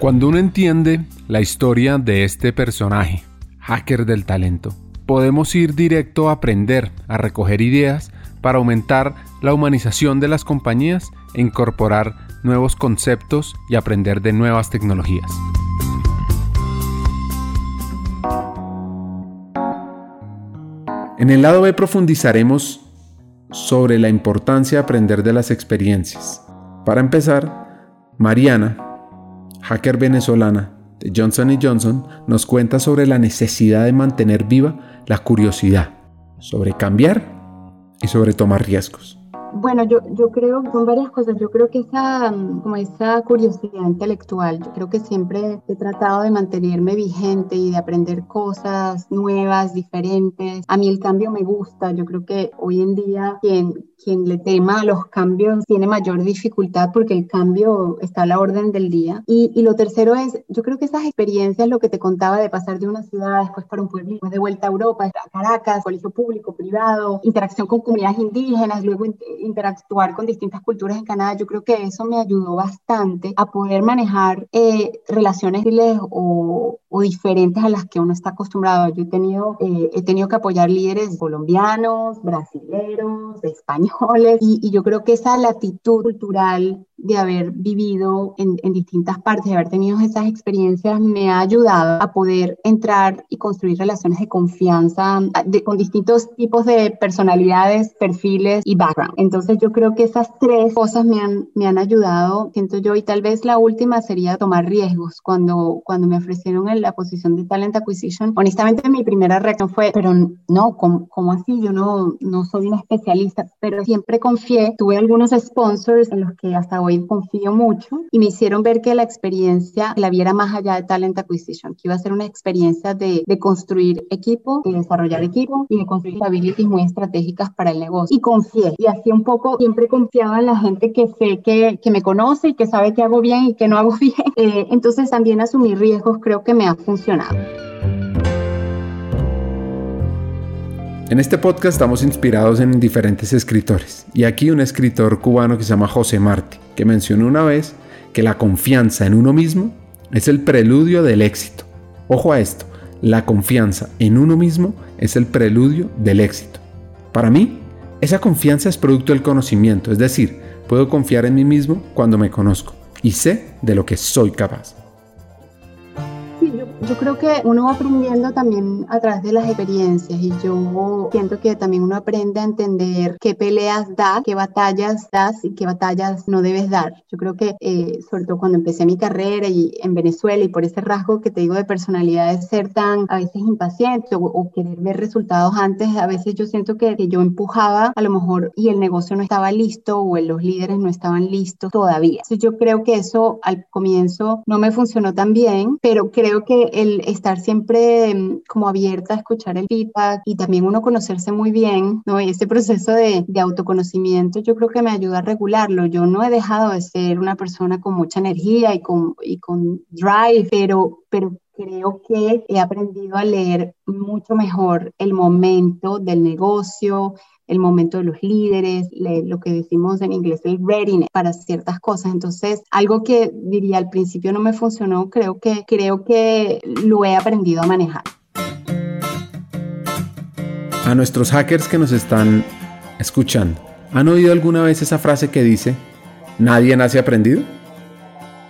Cuando uno entiende la historia de este personaje, hacker del talento, podemos ir directo a aprender, a recoger ideas para aumentar la humanización de las compañías e incorporar nuevos conceptos y aprender de nuevas tecnologías. En el lado B profundizaremos sobre la importancia de aprender de las experiencias. Para empezar, Mariana, hacker venezolana de Johnson Johnson, nos cuenta sobre la necesidad de mantener viva la curiosidad, sobre cambiar y sobre tomar riesgos. Bueno, yo, yo creo son varias cosas. Yo creo que esa, mm, como esa curiosidad intelectual, yo creo que siempre he tratado de mantenerme vigente y de aprender cosas nuevas, diferentes. A mí el cambio me gusta. Yo creo que hoy en día quien, quien le tema a los cambios tiene mayor dificultad porque el cambio está a la orden del día. Y, y lo tercero es, yo creo que esas experiencias, lo que te contaba de pasar de una ciudad, después para un pueblo, después de vuelta a Europa, a Caracas, colegio público, privado, interacción con comunidades indígenas, luego interactuar con distintas culturas en Canadá, yo creo que eso me ayudó bastante a poder manejar eh, relaciones o, o, diferentes a las que uno está acostumbrado. Yo he tenido, eh, he tenido que apoyar líderes colombianos, brasileños, españoles, y, y yo creo que esa latitud cultural de haber vivido en, en, distintas partes, de haber tenido esas experiencias, me ha ayudado a poder entrar y construir relaciones de confianza con distintos tipos de personalidades, perfiles y background. Entonces yo creo que esas tres cosas me han, me han ayudado, siento yo, y tal vez la última sería tomar riesgos. Cuando, cuando me ofrecieron en la posición de Talent Acquisition, honestamente mi primera reacción fue, pero no, ¿cómo, cómo así? Yo no, no soy una especialista, pero siempre confié, tuve algunos sponsors en los que hasta hoy confío mucho y me hicieron ver que la experiencia la viera más allá de Talent Acquisition, que iba a ser una experiencia de, de construir equipo, de desarrollar equipo y de construir habilities muy estratégicas para el negocio. Y confié. Y así un poco siempre confiaba en la gente que sé que, que me conoce y que sabe que hago bien y que no hago bien. Eh, entonces también asumir riesgos creo que me ha funcionado. En este podcast estamos inspirados en diferentes escritores y aquí un escritor cubano que se llama José Martí, que mencionó una vez que la confianza en uno mismo es el preludio del éxito. Ojo a esto, la confianza en uno mismo es el preludio del éxito. Para mí, esa confianza es producto del conocimiento, es decir, puedo confiar en mí mismo cuando me conozco y sé de lo que soy capaz yo creo que uno va aprendiendo también a través de las experiencias y yo siento que también uno aprende a entender qué peleas da, qué batallas das y qué batallas no debes dar. Yo creo que, eh, sobre todo cuando empecé mi carrera y en Venezuela y por ese rasgo que te digo de personalidad de ser tan a veces impaciente o, querer ver resultados antes, a veces yo siento que, que, yo empujaba a lo mejor y el negocio no estaba listo o los líderes no estaban listos todavía. Entonces yo creo que eso al comienzo no me funcionó tan bien, pero creo que el estar siempre mm, como abierta a escuchar el feedback y también uno conocerse muy bien, ¿no? Y ese proceso de, de autoconocimiento yo creo que me ayuda a regularlo. Yo no he dejado de ser una persona con mucha energía y con, y con drive, pero, pero creo que he aprendido a leer mucho mejor el momento del negocio, el momento de los líderes, lo que decimos en inglés el readiness para ciertas cosas. Entonces, algo que diría al principio no me funcionó, creo que, creo que lo he aprendido a manejar. A nuestros hackers que nos están escuchando, ¿han oído alguna vez esa frase que dice, nadie nace aprendido?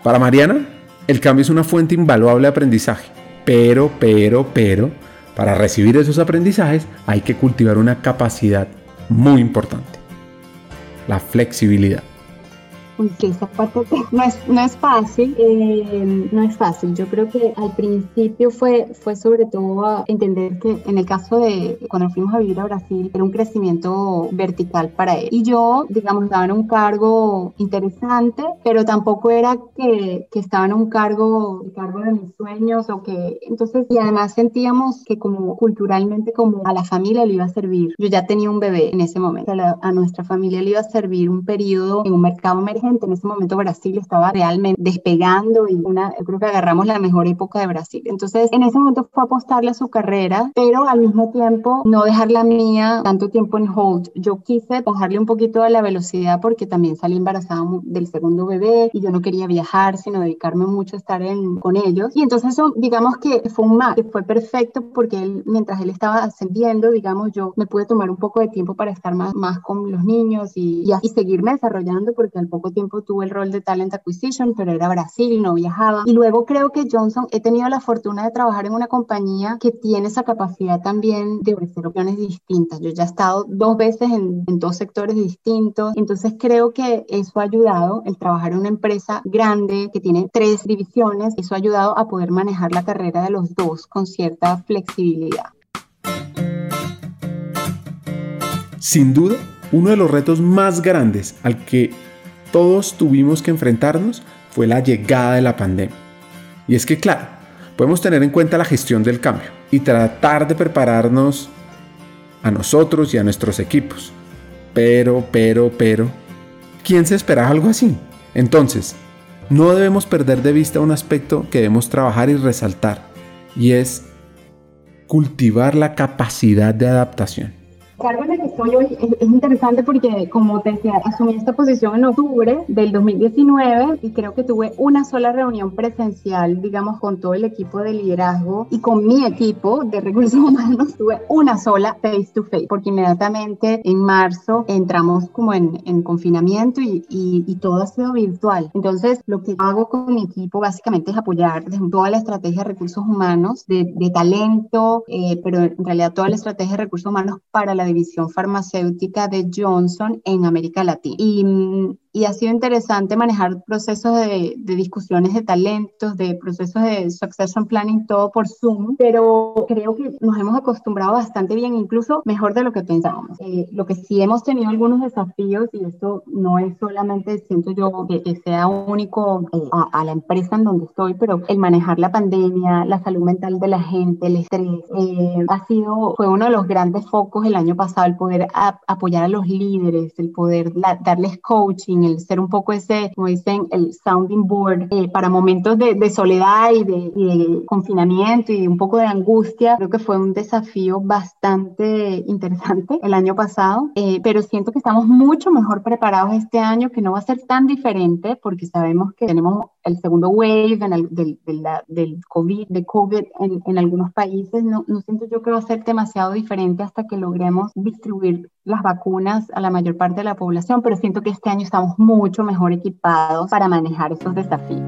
Para Mariana, el cambio es una fuente invaluable de aprendizaje, pero, pero, pero, para recibir esos aprendizajes hay que cultivar una capacidad muy importante. La flexibilidad esa parte no es, no es fácil, eh, no es fácil. Yo creo que al principio fue, fue sobre todo entender que en el caso de cuando fuimos a vivir a Brasil era un crecimiento vertical para él. Y yo, digamos, estaba en un cargo interesante, pero tampoco era que, que estaba en un cargo, el cargo de mis sueños o que entonces, y además sentíamos que como culturalmente como a la familia le iba a servir. Yo ya tenía un bebé en ese momento, a, a nuestra familia le iba a servir un periodo en un mercado emergente gente. En ese momento Brasil estaba realmente despegando y una, yo creo que agarramos la mejor época de Brasil. Entonces, en ese momento fue apostarle a su carrera, pero al mismo tiempo no dejar la mía tanto tiempo en hold. Yo quise bajarle un poquito a la velocidad porque también salí embarazada del segundo bebé y yo no quería viajar, sino dedicarme mucho a estar en, con ellos. Y entonces eso, digamos que fue un match, fue perfecto porque él, mientras él estaba ascendiendo, digamos, yo me pude tomar un poco de tiempo para estar más, más con los niños y, y, y seguirme desarrollando porque al poco tiempo tuve el rol de Talent Acquisition, pero era Brasil, no viajaba. Y luego creo que Johnson, he tenido la fortuna de trabajar en una compañía que tiene esa capacidad también de ofrecer opciones distintas. Yo ya he estado dos veces en, en dos sectores distintos, entonces creo que eso ha ayudado, el trabajar en una empresa grande que tiene tres divisiones, eso ha ayudado a poder manejar la carrera de los dos con cierta flexibilidad. Sin duda, uno de los retos más grandes al que todos tuvimos que enfrentarnos fue la llegada de la pandemia. Y es que, claro, podemos tener en cuenta la gestión del cambio y tratar de prepararnos a nosotros y a nuestros equipos. Pero, pero, pero, ¿quién se esperaba algo así? Entonces, no debemos perder de vista un aspecto que debemos trabajar y resaltar, y es cultivar la capacidad de adaptación cargo en el que estoy hoy es, interesante porque, como te decía, asumí esta posición en octubre del 2019 y creo que tuve una sola reunión presencial, digamos, con todo el equipo de liderazgo y con mi equipo de recursos humanos, tuve una sola face to face, porque inmediatamente en marzo entramos como en, en confinamiento y, y, y, todo ha sido virtual. Entonces, lo que hago con mi equipo básicamente es apoyar toda la estrategia de recursos humanos, de, de talento, eh, pero en realidad toda la estrategia de recursos humanos para la división farmacéutica de Johnson en América Latina. Y mm, y ha sido interesante manejar procesos de, de, discusiones de talentos, de procesos de succession planning, todo por Zoom, pero creo que nos hemos acostumbrado bastante bien, incluso mejor de lo que pensábamos. Eh, lo que sí hemos tenido algunos desafíos, y esto no es solamente, siento yo, que, sea único eh, a, la empresa en donde estoy, pero el manejar la pandemia, la salud mental de la gente, el estrés, eh, ha sido, fue uno de los grandes focos el año pasado, el poder apoyar a los líderes, el poder darles coaching, el ser un poco ese, como dicen, el sounding board eh, para momentos de, de soledad y de, y de, confinamiento y un poco de angustia. Creo que fue un desafío bastante interesante el año pasado, eh, pero siento que estamos mucho mejor preparados este año, que no va a ser tan diferente porque sabemos que tenemos el segundo wave en el, del, del, del, COVID, de COVID en, en algunos países. No, no siento yo que va a ser demasiado diferente hasta que logremos distribuir las vacunas a la mayor parte de la población, pero siento que este año estamos mucho mejor equipados para manejar esos desafíos.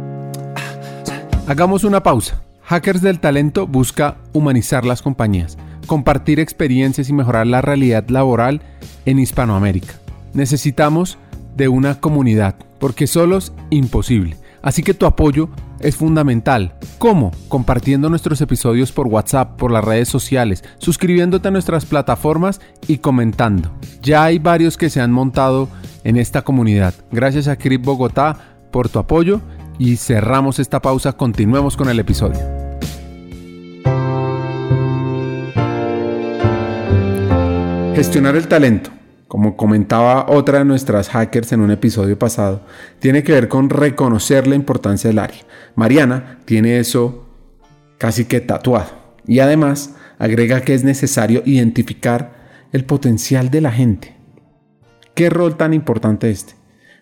Hagamos una pausa. Hackers del Talento busca humanizar las compañías, compartir experiencias y mejorar la realidad laboral en Hispanoamérica. Necesitamos de una comunidad, porque solos imposible. Así que tu apoyo es fundamental. ¿Cómo? Compartiendo nuestros episodios por WhatsApp, por las redes sociales, suscribiéndote a nuestras plataformas y comentando. Ya hay varios que se han montado en esta comunidad. Gracias a Crip Bogotá por tu apoyo y cerramos esta pausa. Continuemos con el episodio. Gestionar el talento como comentaba otra de nuestras hackers en un episodio pasado, tiene que ver con reconocer la importancia del área. Mariana tiene eso casi que tatuado y además agrega que es necesario identificar el potencial de la gente. ¿Qué rol tan importante este?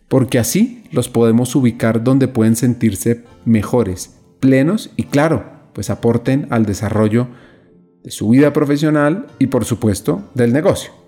Porque así los podemos ubicar donde pueden sentirse mejores, plenos y claro, pues aporten al desarrollo de su vida profesional y por supuesto del negocio.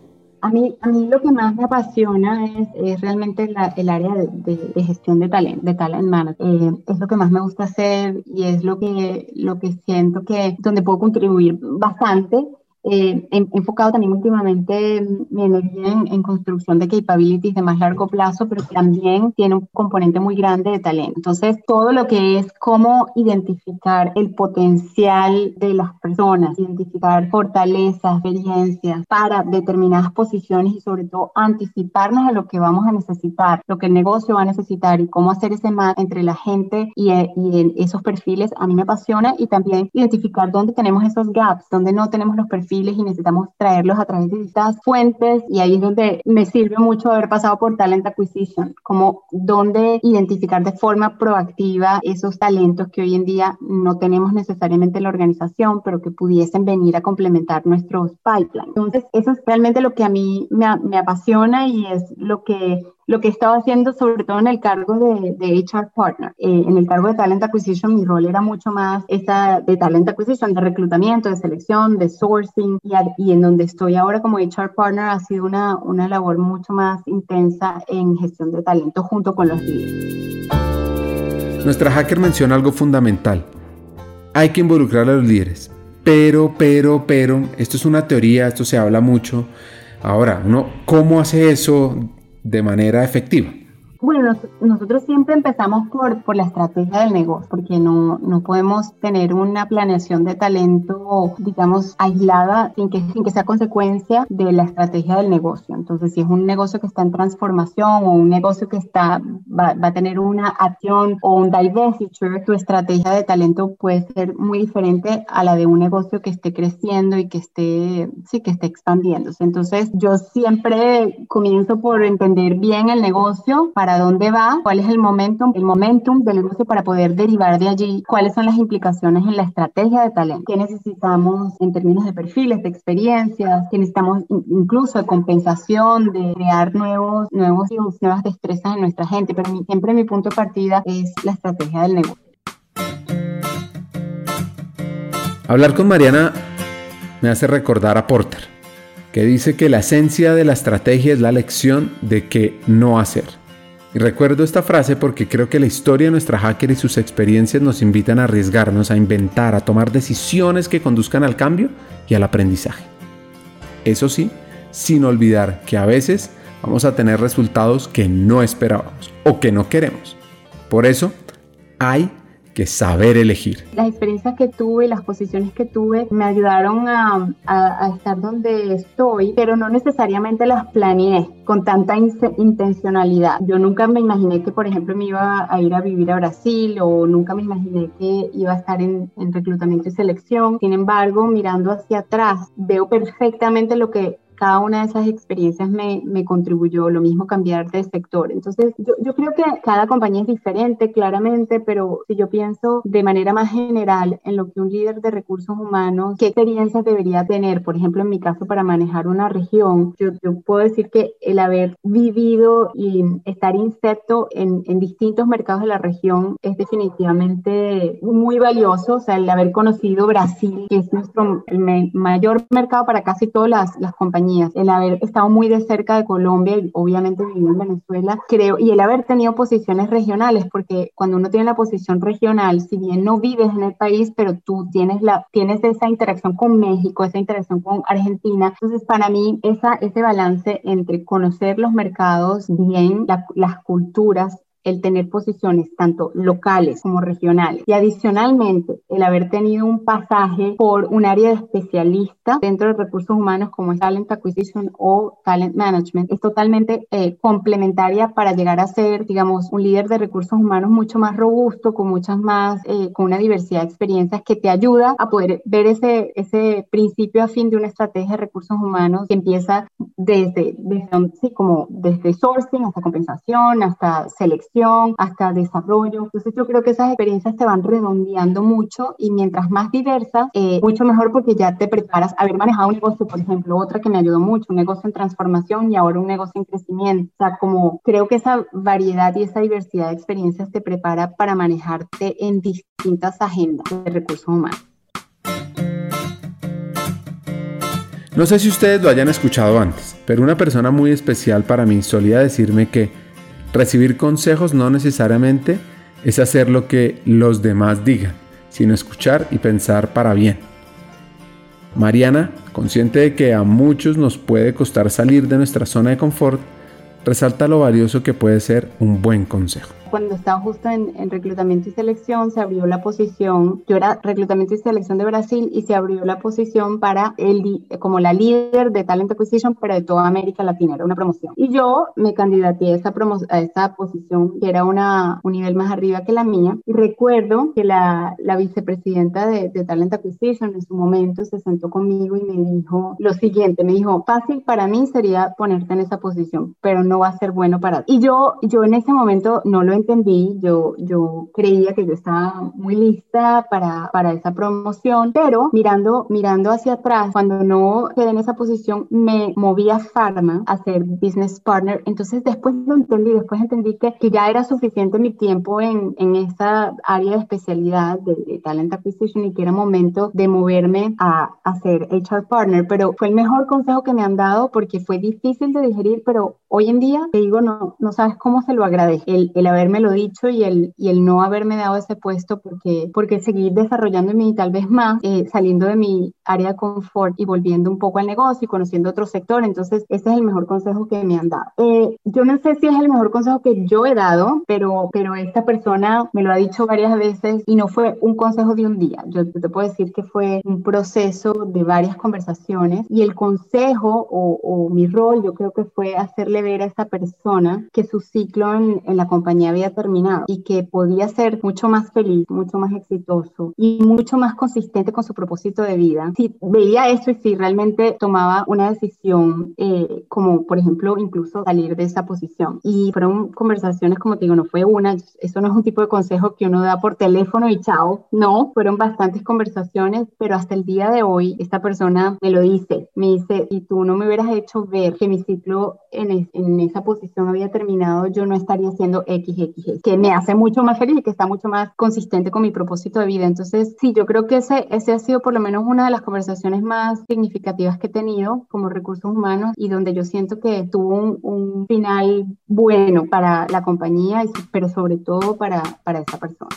A mí, a mí lo que más me apasiona es, es realmente la, el área de, gestión de talent, de talent management. Eh, es lo que más me gusta hacer y es lo que, lo que siento que donde puedo contribuir bastante eh, he enfocado también últimamente mi energía en, en, construcción de capabilities de más largo plazo, pero también tiene un componente muy grande de talento. Entonces, todo lo que es cómo identificar el potencial de las personas, identificar fortalezas, experiencias para determinadas posiciones y sobre todo anticiparnos a lo que vamos a necesitar, lo que el negocio va a necesitar y cómo hacer ese match entre la gente y, eh, y esos perfiles, a mí me apasiona y también identificar dónde tenemos esos gaps, dónde no tenemos los perfiles y necesitamos traerlos a través de distintas fuentes y ahí es donde me sirve mucho haber pasado por Talent Acquisition, como dónde identificar de forma proactiva esos talentos que hoy en día no tenemos necesariamente en la organización, pero que pudiesen venir a complementar nuestros pipelines. Entonces, eso es realmente lo que a mí me apasiona y es lo que lo que estaba haciendo sobre todo en el cargo de, de HR Partner. Eh, en el cargo de Talent Acquisition mi rol era mucho más esa de Talent Acquisition, de reclutamiento, de selección, de sourcing y, y, en donde estoy ahora como HR Partner ha sido una, una labor mucho más intensa en gestión de talento junto con los líderes. Nuestra hacker menciona algo fundamental. Hay que involucrar a los líderes. Pero, pero, pero, esto es una teoría, esto se habla mucho. Ahora, uno, ¿cómo hace eso de manera efectiva? Bueno, nosotros siempre empezamos por, por la estrategia del negocio, porque no, no podemos tener una planeación de talento, digamos, aislada sin que, sin que sea consecuencia de la estrategia del negocio. Entonces, si es un negocio que está en transformación o un negocio que está, va, va a tener una acción o un divestiture, tu estrategia de talento puede ser muy diferente a la de un negocio que esté creciendo y que esté, sí, que esté expandiéndose. Entonces, yo siempre comienzo por entender bien el negocio para dónde va, cuál es el momentum, el momentum del negocio para poder derivar de allí, cuáles son las implicaciones en la estrategia de talento, qué necesitamos en términos de perfiles, de experiencias, qué necesitamos incluso de compensación, de crear nuevos, nuevos nuevas destrezas en nuestra gente, pero siempre mi punto de partida es la estrategia del negocio. Hablar con Mariana me hace recordar a Porter, que dice que la esencia de la estrategia es la lección de qué no hacer. Y recuerdo esta frase porque creo que la historia de nuestra hacker y sus experiencias nos invitan a arriesgarnos, a inventar, a tomar decisiones que conduzcan al cambio y al aprendizaje. Eso sí, sin olvidar que a veces vamos a tener resultados que no esperábamos o que no queremos. Por eso, hay que saber elegir. Las experiencias que tuve, las posiciones que tuve, me ayudaron a, a, estar donde estoy, pero no necesariamente las planeé con tanta intencionalidad. Yo nunca me imaginé que, por ejemplo, me iba a ir a vivir a Brasil o nunca me imaginé que iba a estar en, en reclutamiento y selección. Sin embargo, mirando hacia atrás, veo perfectamente lo que cada una de esas experiencias me, me contribuyó, lo mismo cambiar de sector. Entonces, yo, yo, creo que cada compañía es diferente, claramente, pero si yo pienso de manera más general en lo que un líder de recursos humanos, qué experiencias debería tener, por ejemplo, en mi caso, para manejar una región, yo, yo puedo decir que el haber vivido y estar inserto en, en distintos mercados de la región es definitivamente muy valioso, o sea, el haber conocido Brasil, que es nuestro el mayor mercado para casi todas las, las compañías el haber estado muy de cerca de Colombia y obviamente viviendo en Venezuela, creo, y el haber tenido posiciones regionales, porque cuando uno tiene la posición regional, si bien no vives en el país, pero tú tienes, la, tienes esa interacción con México, esa interacción con Argentina, entonces para mí esa, ese balance entre conocer los mercados bien, las culturas, el tener posiciones tanto locales como regionales. Y adicionalmente el haber tenido un pasaje por un área de especialista dentro de recursos humanos como es Talent Acquisition o Talent Management es totalmente eh, complementaria para llegar a ser, digamos, un líder de recursos humanos mucho más robusto, con muchas más, eh, con una diversidad de experiencias que te ayuda a poder ver ese, ese principio a fin de una estrategia de recursos humanos que empieza desde, desde, sí, como desde sourcing hasta compensación, hasta selección hasta desarrollo. Entonces yo creo que esas experiencias te van redondeando mucho y mientras más diversas, eh, mucho mejor porque ya te preparas. Haber manejado un negocio, por ejemplo, otra que me ayudó mucho, un negocio en transformación y ahora un negocio en crecimiento. O sea, como creo que esa variedad y esa diversidad de experiencias te prepara para manejarte en distintas agendas de recursos humanos. No sé si ustedes lo hayan escuchado antes, pero una persona muy especial para mí solía decirme que Recibir consejos no necesariamente es hacer lo que los demás digan, sino escuchar y pensar para bien. Mariana, consciente de que a muchos nos puede costar salir de nuestra zona de confort, resalta lo valioso que puede ser un buen consejo. Cuando estaba justo en, en, reclutamiento y selección, se abrió la posición, yo era reclutamiento y selección de Brasil y se abrió la posición para el, como la líder de Talent Acquisition, pero de toda América Latina, era una promoción. Y yo me candidaté a esa, a esa posición, que era una, un nivel más arriba que la mía, y recuerdo que la, la vicepresidenta de, de Talent Acquisition en su momento se sentó conmigo y me dijo lo siguiente, me dijo, fácil para mí sería ponerte en esa posición, pero no va a ser bueno para ti. Y yo, yo en ese momento no lo entendí, yo, yo creía que yo estaba muy lista para, para esa promoción, pero mirando, mirando hacia atrás, cuando no quedé en esa posición, me moví a Pharma a ser business partner. Entonces después lo entendí, después entendí que, que ya era suficiente mi tiempo en, en esa área de especialidad de, de talent acquisition y que era momento de moverme a, a ser HR partner, pero fue el mejor consejo que me han dado porque fue difícil de digerir, pero hoy en día te digo, no, no sabes cómo se lo agradezco, el, el haberme lo dicho y el, y el no haberme dado ese puesto porque, porque seguir desarrollándome tal vez más, eh, saliendo de mi área de confort y volviendo un poco al negocio y conociendo otro sector. Entonces, ese es el mejor consejo que me han dado. Eh, yo no sé si es el mejor consejo que yo he dado, pero, pero esta persona me lo ha dicho varias veces y no fue un consejo de un día. Yo te puedo decir que fue un proceso de varias conversaciones y el consejo o, o mi rol yo creo que fue hacerle ver a esta persona que su ciclo en, en la compañía había terminado y que podía ser mucho más feliz, mucho más exitoso y mucho más consistente con su propósito de vida. Si veía esto y si realmente tomaba una decisión, eh, como por ejemplo incluso salir de esa posición. Y fueron conversaciones, como te digo, no fue una, eso no es un tipo de consejo que uno da por teléfono y chao, no, fueron bastantes conversaciones, pero hasta el día de hoy esta persona me lo dice, me dice, si tú no me hubieras hecho ver que mi ciclo en, en esa posición había terminado, yo no estaría haciendo XXX, que me hace mucho más feliz y que está mucho más consistente con mi propósito de vida. Entonces, sí, yo creo que ese, ese ha sido por lo menos una de las conversaciones más significativas que he tenido como recursos humanos y donde yo siento que tuvo un, un final bueno para la compañía, pero sobre todo para, para esa persona.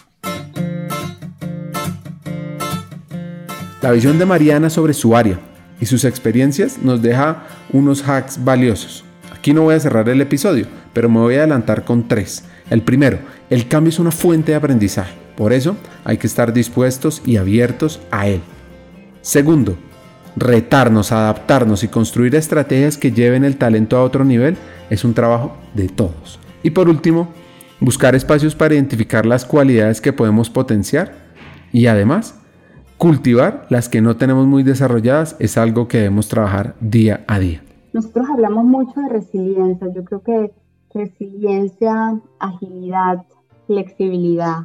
La visión de Mariana sobre su área y sus experiencias nos deja unos hacks valiosos. Aquí no voy a cerrar el episodio, pero me voy a adelantar con tres. El primero, el cambio es una fuente de aprendizaje. Por eso hay que estar dispuestos y abiertos a él. Segundo, retarnos, adaptarnos y construir estrategias que lleven el talento a otro nivel es un trabajo de todos. Y por último, buscar espacios para identificar las cualidades que podemos potenciar y además cultivar las que no tenemos muy desarrolladas es algo que debemos trabajar día a día. Nosotros hablamos mucho de resiliencia. Yo creo que resiliencia, agilidad, flexibilidad,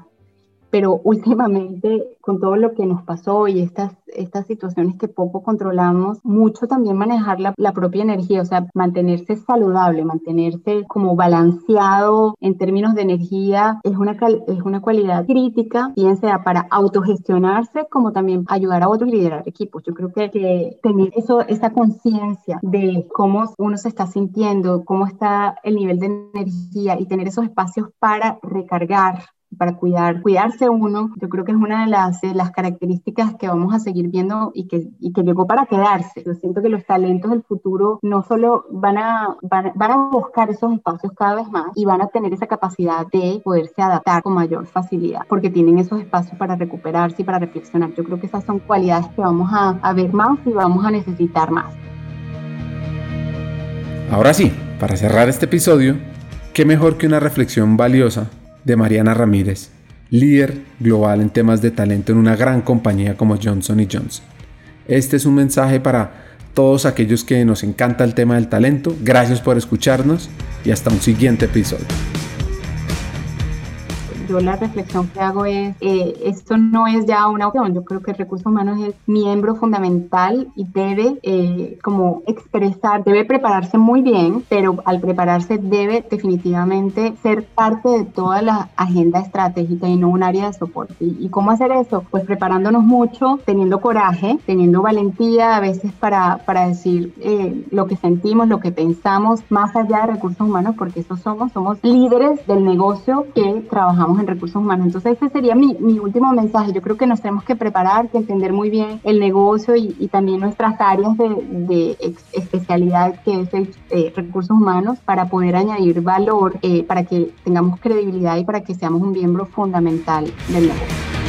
pero últimamente con todo lo que nos pasó y estas, estas situaciones que poco controlamos, mucho también manejar la, la, propia energía, o sea, mantenerse saludable, mantenerse como balanceado en términos de energía, es una, es una cualidad crítica, bien sea para autogestionarse como también ayudar a otros a liderar equipos. Yo creo que, que tener eso, esa conciencia de cómo uno se está sintiendo, cómo está el nivel de energía y tener esos espacios para recargar para cuidar, cuidarse uno, yo creo que es una de las, características que vamos a seguir viendo y que, y que llegó para quedarse. Yo siento que los talentos del futuro no solo van a, van, van, a buscar esos espacios cada vez más y van a tener esa capacidad de poderse adaptar con mayor facilidad, porque tienen esos espacios para recuperarse y para reflexionar. Yo creo que esas son cualidades que vamos a, a ver más y vamos a necesitar más. Ahora sí, para cerrar este episodio, qué mejor que una reflexión valiosa de Mariana Ramírez, líder global en temas de talento en una gran compañía como Johnson Johnson. Este es un mensaje para todos aquellos que nos encanta el tema del talento. Gracias por escucharnos y hasta un siguiente episodio yo la reflexión que hago es, eh, esto no es ya una opción, yo creo que recursos humanos es miembro fundamental y debe eh, como expresar, debe prepararse muy bien, pero al prepararse debe definitivamente ser parte de toda la agenda estratégica y no un área de soporte. ¿Y, y cómo hacer eso? Pues preparándonos mucho, teniendo coraje, teniendo valentía a veces para, para decir eh, lo que sentimos, lo que pensamos, más allá de recursos humanos, porque eso somos, somos líderes del negocio que trabajamos en recursos humanos. Entonces ese sería mi, mi último mensaje. Yo creo que nos tenemos que preparar, que entender muy bien el negocio y, también nuestras áreas de, de especialidad que es el eh, recursos humanos para poder añadir valor, eh, para que tengamos credibilidad y para que seamos un miembro fundamental del negocio.